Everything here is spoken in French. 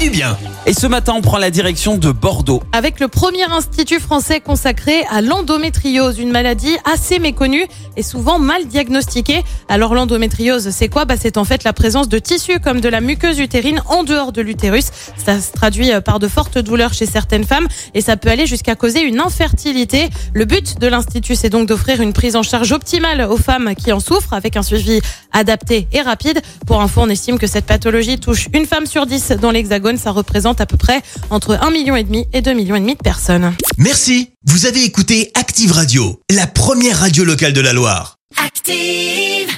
Du bien Et ce matin, on prend la direction de Bordeaux. avec le premier institut français consacré à l'endométriose, une maladie assez méconnue et souvent mal diagnostiquée. Alors l'endométriose, c'est quoi? Bah, C'est en fait la présence de tissus comme de la muqueuse utérine en dehors de l'utérus. Ça se traduit euh, par de fortes douleurs chez certaines femmes et ça peut aller jusqu'à causer une infertilité. Le but de l'institut, c'est donc d'offrir une prise en charge optimale aux femmes qui en souffrent avec un suivi adapté et rapide. Pour info, on estime que cette pathologie touche une femme sur dix dans l'Hexagone. Ça représente à peu près entre 1,5 million et 2,5 millions de personnes. Merci. Vous avez écouté Active Radio, la première radio locale de la Loire. Active.